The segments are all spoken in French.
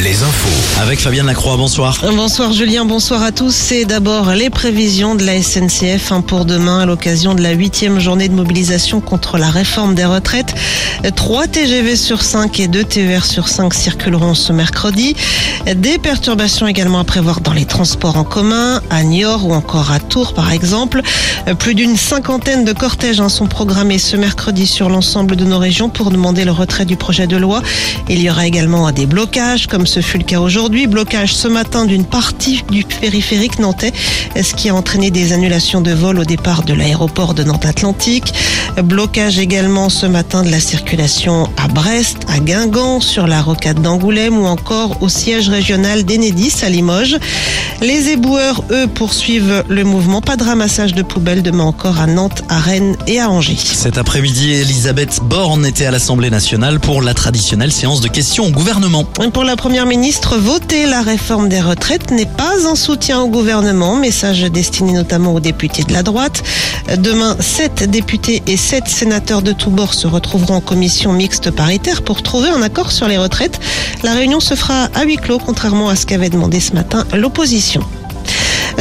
les infos. Avec Fabienne Lacroix, bonsoir. Bonsoir Julien, bonsoir à tous. C'est d'abord les prévisions de la SNCF hein, pour demain à l'occasion de la huitième journée de mobilisation contre la réforme des retraites. Trois TGV sur 5 et deux TER sur 5 circuleront ce mercredi. Des perturbations également à prévoir dans les transports en commun, à Niort ou encore à Tours par exemple. Plus d'une cinquantaine de cortèges hein, sont programmés ce mercredi sur l'ensemble de nos régions pour demander le retrait du projet de loi. Il y aura également des blocages comme ce fut le cas aujourd'hui. Blocage ce matin d'une partie du périphérique nantais, ce qui a entraîné des annulations de vol au départ de l'aéroport de Nantes-Atlantique. Blocage également ce matin de la circulation à Brest, à Guingamp, sur la rocade d'Angoulême ou encore au siège régional d'Enedis à Limoges. Les éboueurs, eux, poursuivent le mouvement. Pas de ramassage de poubelles demain encore à Nantes, à Rennes et à Angers. Cet après-midi, Elisabeth Borne était à l'Assemblée nationale pour la traditionnelle séance de questions au gouvernement. Pour la première ministre, voter la réforme des retraites n'est pas un soutien au gouvernement. Message destiné notamment aux députés de la droite. Demain, sept députés et sept sénateurs de tous bords se retrouveront en commission mixte paritaire pour trouver un accord sur les retraites. La réunion se fera à huis clos, contrairement à ce qu'avait demandé ce matin l'opposition.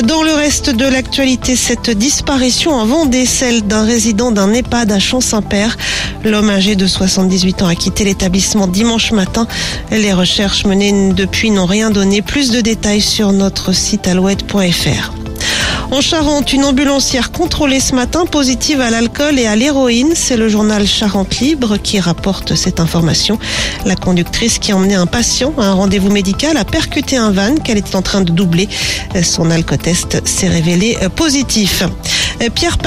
Dans le reste de l'actualité, cette disparition en Vendée, celle d'un résident d'un EHPAD à Champ-Saint-Père. L'homme âgé de 78 ans a quitté l'établissement dimanche matin. Les recherches menées depuis n'ont rien donné. Plus de détails sur notre site alouette.fr. En Charente, une ambulancière contrôlée ce matin positive à l'alcool et à l'héroïne. C'est le journal Charente Libre qui rapporte cette information. La conductrice qui emmenait un patient à un rendez-vous médical a percuté un van qu'elle était en train de doubler. Son alcotest s'est révélé positif. Pierre,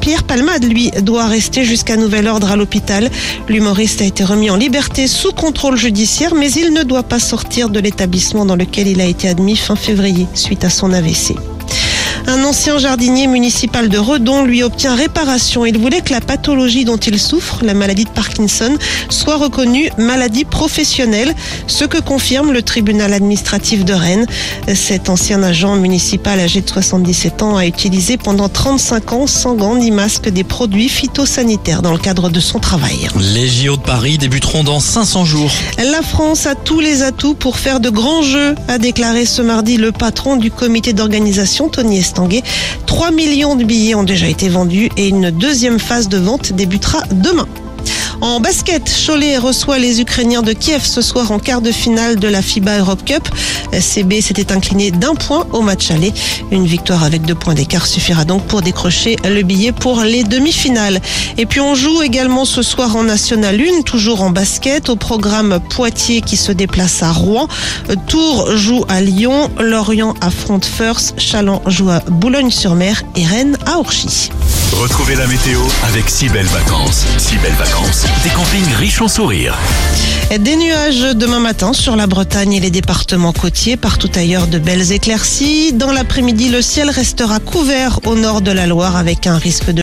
Pierre Palmade, lui, doit rester jusqu'à nouvel ordre à l'hôpital. L'humoriste a été remis en liberté sous contrôle judiciaire, mais il ne doit pas sortir de l'établissement dans lequel il a été admis fin février suite à son AVC. Un ancien jardinier municipal de Redon lui obtient réparation. Il voulait que la pathologie dont il souffre, la maladie de Parkinson, soit reconnue maladie professionnelle, ce que confirme le tribunal administratif de Rennes. Cet ancien agent municipal âgé de 77 ans a utilisé pendant 35 ans sans gants ni masque des produits phytosanitaires dans le cadre de son travail. Les JO de Paris débuteront dans 500 jours. La France a tous les atouts pour faire de grands jeux, a déclaré ce mardi le patron du comité d'organisation, Tony Estanguet. 3 millions de billets ont déjà été vendus et une deuxième phase de vente débutera demain. En basket, Cholet reçoit les Ukrainiens de Kiev ce soir en quart de finale de la FIBA Europe Cup. CB s'était incliné d'un point au match aller. Une victoire avec deux points d'écart suffira donc pour décrocher le billet pour les demi-finales. Et puis on joue également ce soir en National 1, toujours en basket, au programme Poitiers qui se déplace à Rouen. Tours joue à Lyon, Lorient affronte First, Chaland joue à Boulogne-sur-Mer et Rennes à Orchy. Retrouvez la météo avec si belles vacances. Si belles vacances, des campings riches en sourires. Des nuages demain matin sur la Bretagne et les départements côtiers. Partout ailleurs, de belles éclaircies. Dans l'après-midi, le ciel restera couvert au nord de la Loire avec un risque de